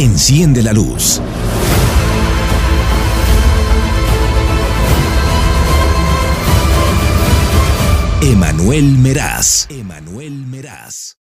Enciende la luz. Emanuel Meraz. Emanuel Meraz.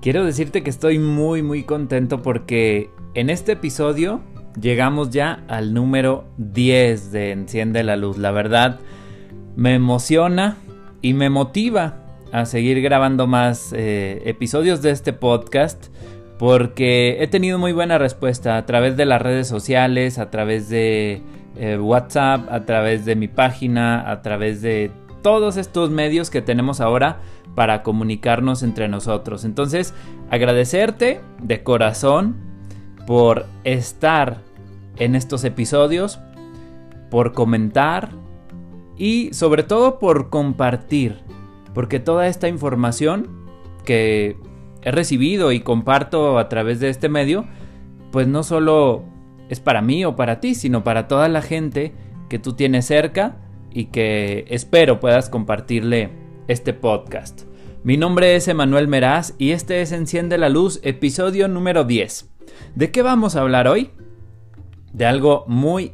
Quiero decirte que estoy muy muy contento porque en este episodio llegamos ya al número 10 de Enciende la Luz. La verdad me emociona y me motiva a seguir grabando más eh, episodios de este podcast porque he tenido muy buena respuesta a través de las redes sociales, a través de eh, WhatsApp, a través de mi página, a través de todos estos medios que tenemos ahora para comunicarnos entre nosotros. Entonces, agradecerte de corazón por estar en estos episodios, por comentar y sobre todo por compartir, porque toda esta información que he recibido y comparto a través de este medio, pues no solo es para mí o para ti, sino para toda la gente que tú tienes cerca y que espero puedas compartirle este podcast. Mi nombre es Emanuel Meraz y este es Enciende la Luz, episodio número 10. ¿De qué vamos a hablar hoy? De algo muy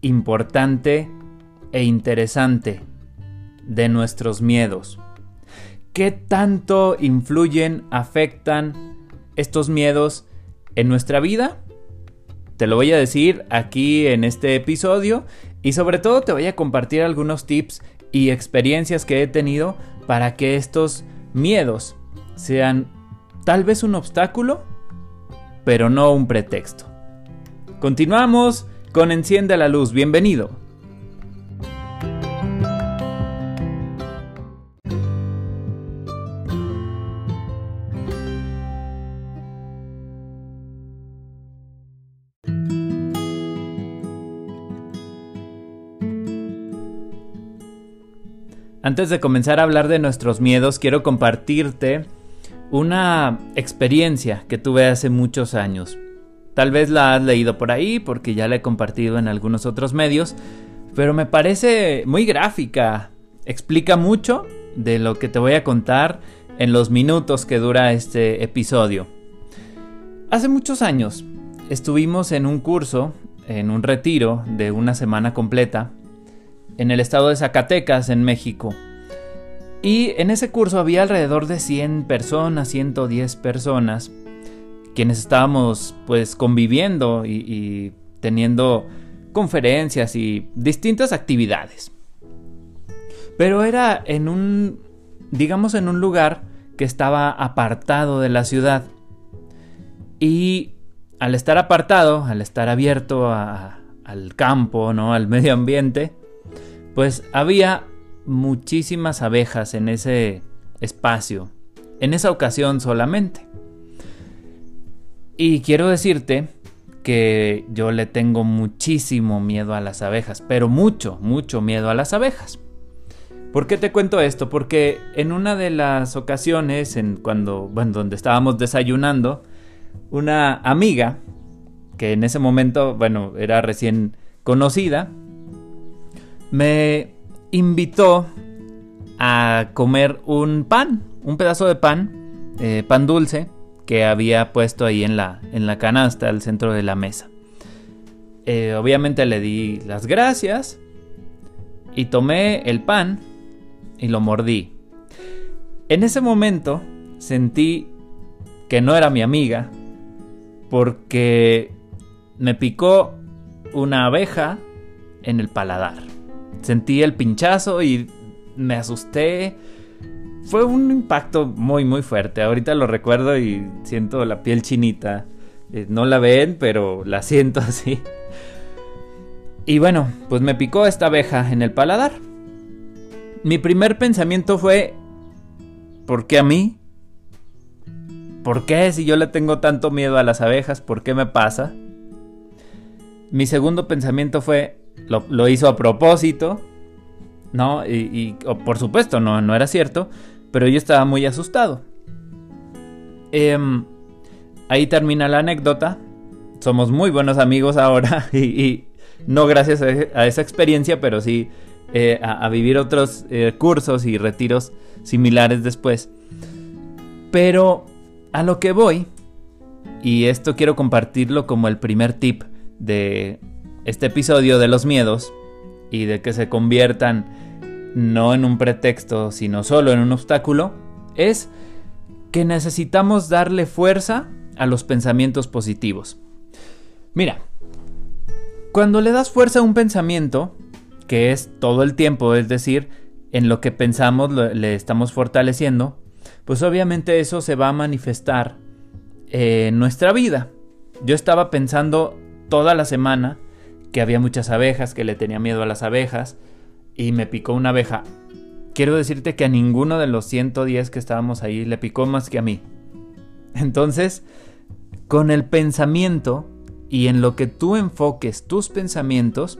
importante e interesante, de nuestros miedos. ¿Qué tanto influyen, afectan estos miedos en nuestra vida? Te lo voy a decir aquí en este episodio y sobre todo te voy a compartir algunos tips y experiencias que he tenido para que estos miedos sean tal vez un obstáculo, pero no un pretexto. Continuamos con Enciende la Luz, bienvenido. Antes de comenzar a hablar de nuestros miedos, quiero compartirte una experiencia que tuve hace muchos años. Tal vez la has leído por ahí porque ya la he compartido en algunos otros medios, pero me parece muy gráfica. Explica mucho de lo que te voy a contar en los minutos que dura este episodio. Hace muchos años estuvimos en un curso, en un retiro de una semana completa, en el estado de Zacatecas, en México. Y en ese curso había alrededor de 100 personas, 110 personas, quienes estábamos pues conviviendo y, teniendo conferencias y distintas actividades. Pero era en un, digamos, en un lugar que estaba apartado de la ciudad. Y al estar apartado, al estar abierto al campo, ¿no? al medio ambiente, pues había muchísimas abejas en ese espacio, en esa ocasión solamente. Y quiero decirte que yo le tengo muchísimo miedo a las abejas, pero mucho, mucho miedo a las abejas. ¿Por qué te cuento esto? Porque en una de las ocasiones, en cuando, bueno, donde estábamos desayunando, una amiga, que en ese momento, bueno, era recién conocida, me invitó a comer un pan, un pedazo de pan, eh, pan dulce, que había puesto ahí en la, en la canasta al centro de la mesa. Eh, obviamente le di las gracias y tomé el pan y lo mordí. En ese momento sentí que no era mi amiga porque me picó una abeja en el paladar. Sentí el pinchazo y me asusté. Fue un impacto muy muy fuerte. Ahorita lo recuerdo y siento la piel chinita. Eh, no la ven, pero la siento así. Y bueno, pues me picó esta abeja en el paladar. Mi primer pensamiento fue, ¿por qué a mí? ¿Por qué si yo le tengo tanto miedo a las abejas? ¿Por qué me pasa? Mi segundo pensamiento fue, lo, hizo a propósito, ¿no? Y, por supuesto, no, no era cierto, pero yo estaba muy asustado. Em, ahí termina la anécdota. Somos muy buenos amigos ahora y, no gracias a, esa experiencia, pero sí eh, a, vivir otros eh, cursos y retiros similares después. Pero a lo que voy, y esto quiero compartirlo como el primer tip de este episodio de los miedos y de que se conviertan no en un pretexto, sino solo en un obstáculo, es que necesitamos darle fuerza a los pensamientos positivos. Mira, cuando le das fuerza a un pensamiento, que es todo el tiempo, es decir, en lo que pensamos le estamos fortaleciendo, pues obviamente eso se va a manifestar en nuestra vida. Yo estaba pensando toda la semana que había muchas abejas, que le tenía miedo a las abejas, y me picó una abeja. Quiero decirte que a ninguno de los 110 que estábamos ahí le picó más que a mí. Entonces, con el pensamiento y en lo que tú enfoques tus pensamientos,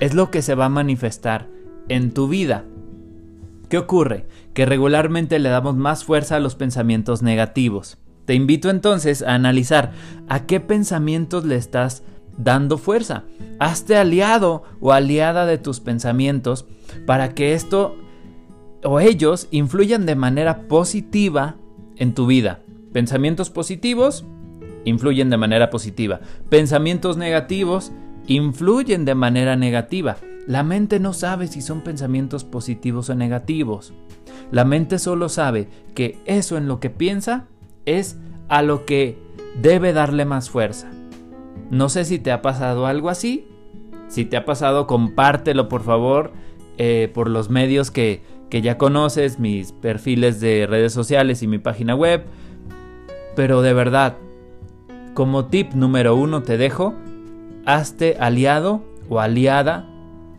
es lo que se va a manifestar en tu vida. ¿Qué ocurre? Que regularmente le damos más fuerza a los pensamientos negativos. Te invito entonces a analizar a qué pensamientos le estás dando fuerza. Hazte aliado o aliada de tus pensamientos para que esto o ellos influyan de manera positiva en tu vida. Pensamientos positivos influyen de manera positiva. Pensamientos negativos influyen de manera negativa. La mente no sabe si son pensamientos positivos o negativos. La mente solo sabe que eso en lo que piensa es a lo que debe darle más fuerza. No sé si te ha pasado algo así. Si te ha pasado, compártelo por favor eh, por los medios que, que ya conoces, mis perfiles de redes sociales y mi página web. Pero de verdad, como tip número uno te dejo, hazte aliado o aliada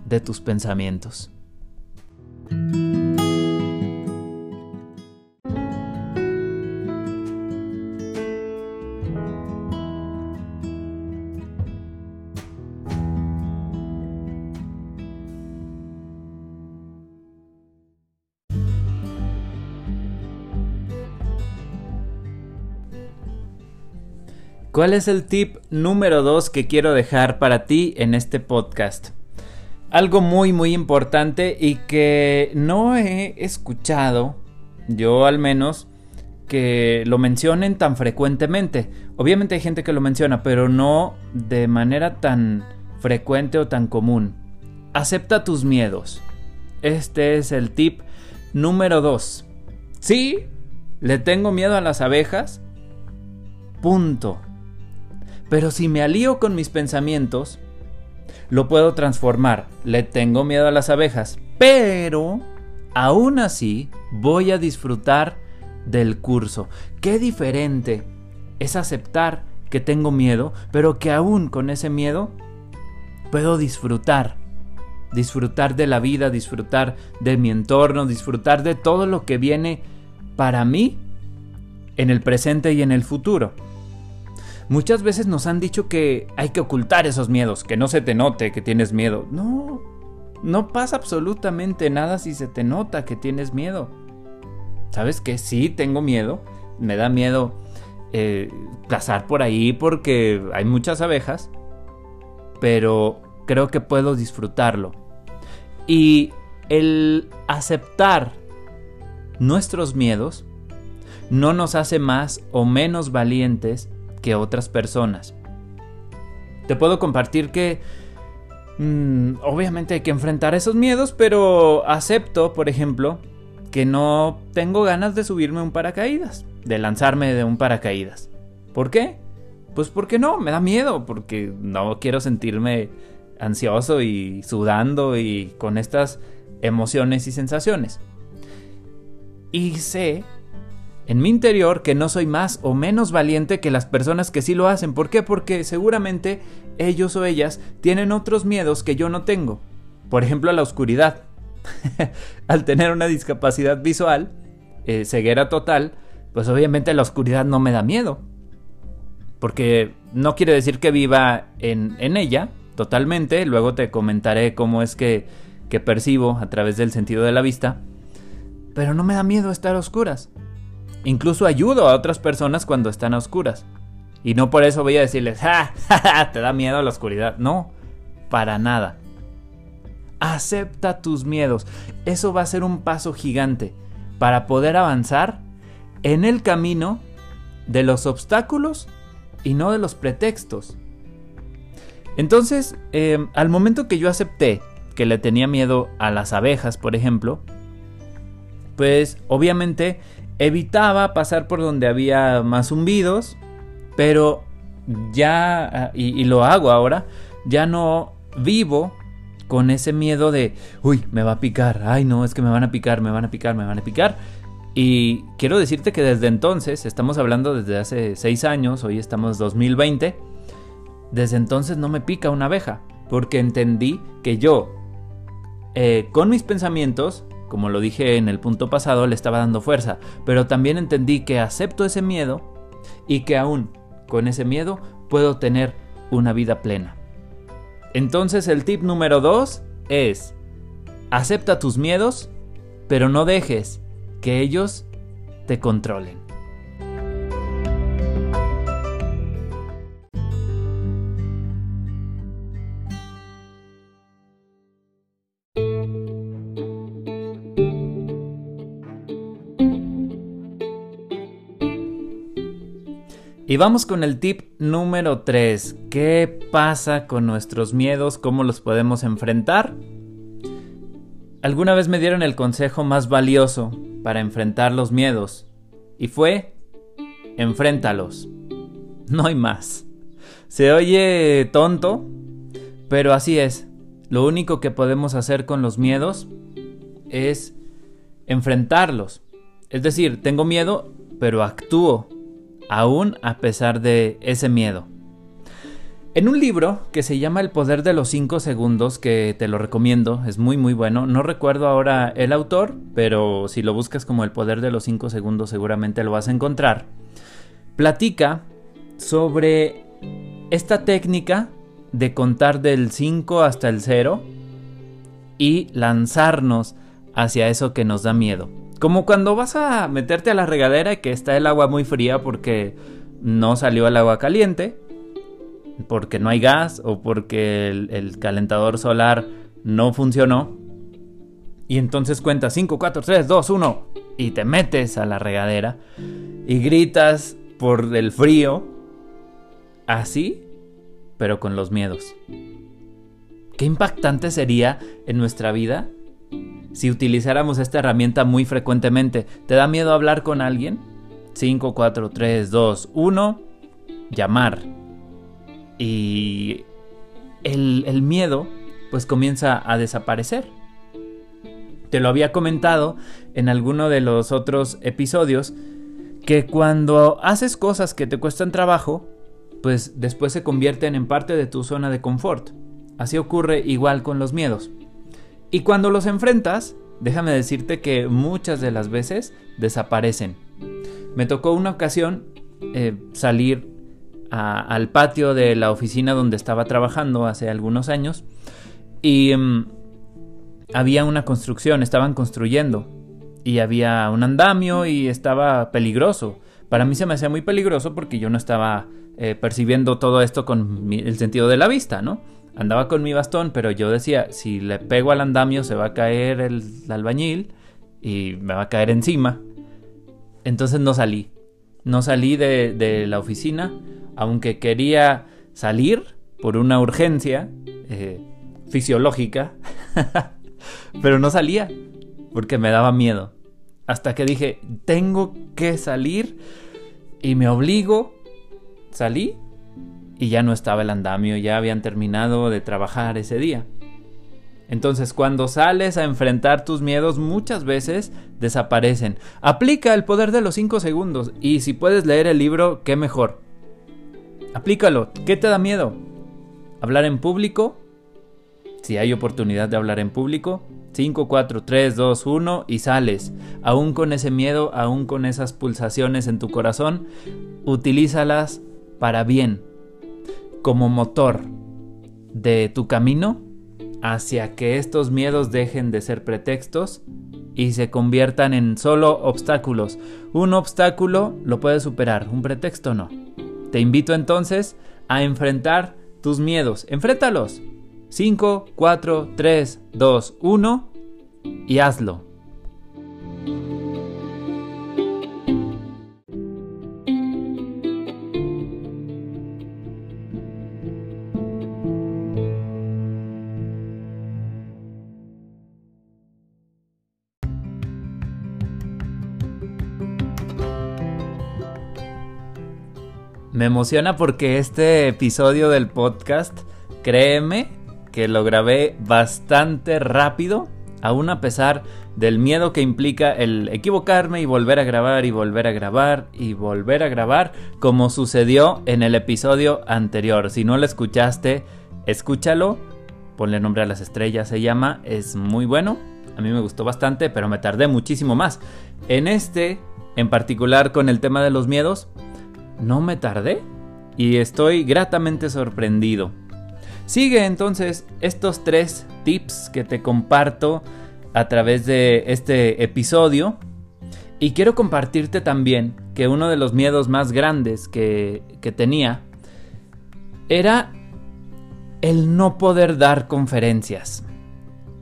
de tus pensamientos. ¿Cuál es el tip número 2 que quiero dejar para ti en este podcast? Algo muy muy importante y que no he escuchado, yo al menos, que lo mencionen tan frecuentemente. Obviamente hay gente que lo menciona, pero no de manera tan frecuente o tan común. Acepta tus miedos. Este es el tip número 2. Sí, le tengo miedo a las abejas. Punto. Pero si me alío con mis pensamientos, lo puedo transformar. Le tengo miedo a las abejas, pero aún así voy a disfrutar del curso. Qué diferente es aceptar que tengo miedo, pero que aún con ese miedo puedo disfrutar. Disfrutar de la vida, disfrutar de mi entorno, disfrutar de todo lo que viene para mí en el presente y en el futuro. Muchas veces nos han dicho que hay que ocultar esos miedos, que no se te note que tienes miedo. No, no pasa absolutamente nada si se te nota que tienes miedo. ¿Sabes que sí tengo miedo? Me da miedo eh, pasar por ahí porque hay muchas abejas, pero creo que puedo disfrutarlo. Y el aceptar nuestros miedos no nos hace más o menos valientes que otras personas. Te puedo compartir que mm, obviamente hay que enfrentar esos miedos, pero acepto, por ejemplo, que no tengo ganas de subirme un paracaídas, de lanzarme de un paracaídas. ¿Por qué? Pues porque no, me da miedo, porque no quiero sentirme ansioso y sudando y con estas emociones y sensaciones. Y sé en mi interior que no soy más o menos valiente que las personas que sí lo hacen. ¿Por qué? Porque seguramente ellos o ellas tienen otros miedos que yo no tengo. Por ejemplo, la oscuridad. Al tener una discapacidad visual, eh, ceguera total, pues obviamente la oscuridad no me da miedo. Porque no quiere decir que viva en, en ella totalmente. Luego te comentaré cómo es que, que percibo a través del sentido de la vista. Pero no me da miedo estar a oscuras. Incluso ayudo a otras personas cuando están a oscuras. Y no por eso voy a decirles, ¡Ja, te da miedo la oscuridad. No, para nada. Acepta tus miedos. Eso va a ser un paso gigante para poder avanzar en el camino de los obstáculos y no de los pretextos. Entonces, eh, al momento que yo acepté que le tenía miedo a las abejas, por ejemplo, pues obviamente evitaba pasar por donde había más zumbidos, pero ya, ah, y, lo hago ahora, ya no vivo con ese miedo de, uy, me va a picar, ay no, es que me van a picar, me van a picar, me van a picar. Y quiero decirte que desde entonces, estamos hablando desde hace 6 años, hoy estamos 2020, desde entonces no me pica una abeja, porque entendí que yo, eh, con mis pensamientos, como lo dije en el punto pasado, le estaba dando fuerza, pero también entendí que acepto ese miedo y que aún con ese miedo puedo tener una vida plena. Entonces el tip número 2 es, acepta tus miedos, pero no dejes que ellos te controlen. Y vamos con el tip número 3. ¿Qué pasa con nuestros miedos? ¿Cómo los podemos enfrentar? Alguna vez me dieron el consejo más valioso para enfrentar los miedos. Y fue, enfréntalos. No hay más. Se oye tonto, pero así es. Lo único que podemos hacer con los miedos es enfrentarlos. Es decir, tengo miedo, pero actúo aún a pesar de ese miedo. En un libro que se llama El poder de los 5 segundos, que te lo recomiendo, es muy muy bueno, no recuerdo ahora el autor, pero si lo buscas como El poder de los 5 segundos seguramente lo vas a encontrar, platica sobre esta técnica de contar del 5 hasta el 0 y lanzarnos hacia eso que nos da miedo. Como cuando vas a meterte a la regadera y que está el agua muy fría porque no salió el agua caliente, porque no hay gas o porque el, calentador solar no funcionó. Y entonces cuentas 5, 4, 3, 2, 1 y te metes a la regadera y gritas por el frío. Así, pero con los miedos. Qué impactante sería en nuestra vida si utilizáramos esta herramienta muy frecuentemente. ¿Te da miedo hablar con alguien? 5, 4, 3, 2, 1. Llamar. Y el, miedo pues comienza a desaparecer. Te lo había comentado en alguno de los otros episodios que cuando haces cosas que te cuestan trabajo, pues después se convierten en parte de tu zona de confort. Así ocurre igual con los miedos. Y cuando los enfrentas, déjame decirte que muchas de las veces desaparecen. Me tocó una ocasión eh, salir al patio de la oficina donde estaba trabajando hace algunos años y mm, había una construcción, estaban construyendo y había un andamio y estaba peligroso. Para mí se me hacía muy peligroso porque yo no estaba eh, percibiendo todo esto con el sentido de la vista, ¿no? Andaba con mi bastón, pero yo decía, si le pego al andamio se va a caer el albañil y me va a caer encima. Entonces no salí. No salí de, la oficina, aunque quería salir por una urgencia eh, fisiológica, pero no salía porque me daba miedo. Hasta que dije, tengo que salir y me obligo. Salí y ya no estaba el andamio, ya habían terminado de trabajar ese día. Entonces cuando sales a enfrentar tus miedos muchas veces desaparecen. Aplica el poder de los 5 segundos y si puedes leer el libro, qué mejor. Aplícalo. ¿Qué te da miedo? ¿Hablar en público? Si hay oportunidad de hablar en público, 5, 4, 3, 2, 1 y sales. Aún con ese miedo, aún con esas pulsaciones en tu corazón, utilízalas para bien, como motor de tu camino hacia que estos miedos dejen de ser pretextos y se conviertan en solo obstáculos. Un obstáculo lo puedes superar, un pretexto no. Te invito entonces a enfrentar tus miedos. Enfréntalos. 5, 4, 3, 2, 1 y hazlo. Me emociona porque este episodio del podcast, créeme que lo grabé bastante rápido, aún a pesar del miedo que implica el equivocarme y volver a grabar y volver a grabar y volver a grabar, como sucedió en el episodio anterior. Si no lo escuchaste, escúchalo, ponle nombre a las estrellas, se llama, es muy bueno, a mí me gustó bastante, pero me tardé muchísimo más. En este, en particular con el tema de los miedos, no me tardé y estoy gratamente sorprendido. Sigue entonces estos tres tips que te comparto a través de este episodio y quiero compartirte también que uno de los miedos más grandes que, que tenía era el no poder dar conferencias.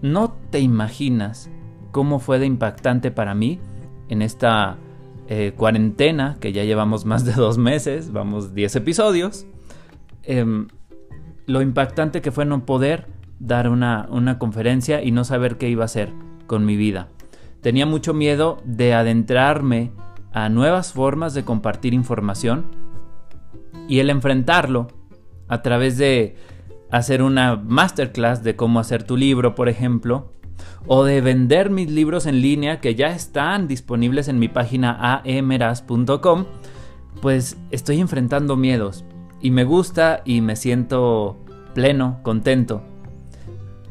No te imaginas cómo fue de impactante para mí en esta eh, cuarentena, que ya llevamos más de dos meses, vamos 10 episodios, em, lo impactante que fue no poder dar una, una conferencia y no saber qué iba a hacer con mi vida. Tenía mucho miedo de adentrarme a nuevas formas de compartir información y el enfrentarlo a través de hacer una masterclass de cómo hacer tu libro, por ejemplo, o de vender mis libros en línea que ya están disponibles en mi página aemeras.com, pues estoy enfrentando miedos y me gusta y me siento pleno, contento.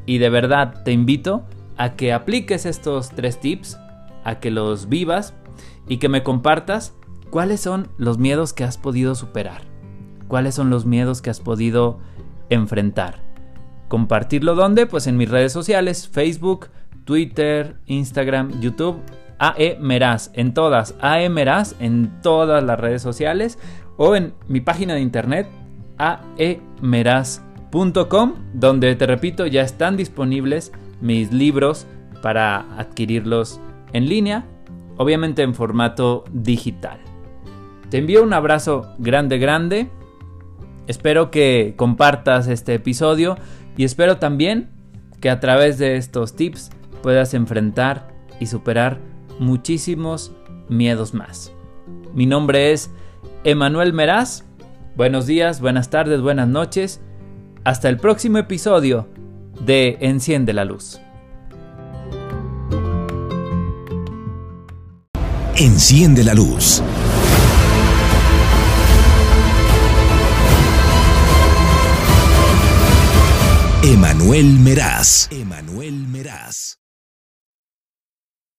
Y de verdad te invito a que apliques estos tres tips, a que los vivas y que me compartas cuáles son los miedos que has podido superar, cuáles son los miedos que has podido enfrentar. ¿Compartirlo dónde? Pues en mis redes sociales, Facebook, Twitter, Instagram, YouTube, AE Meraz, en todas, AE Meraz, en todas las redes sociales o en mi página de internet aemeraz.com, donde te repito, ya están disponibles mis libros para adquirirlos en línea, obviamente en formato digital. Te envío un abrazo grande, grande. Espero que compartas este episodio y espero también que a través de estos tips puedas enfrentar y superar muchísimos miedos más. Mi nombre es Emanuel Meraz. Buenos días, buenas tardes, buenas noches. Hasta el próximo episodio de Enciende la Luz. Enciende la Luz. Emanuel Meraz. Emanuel Meraz.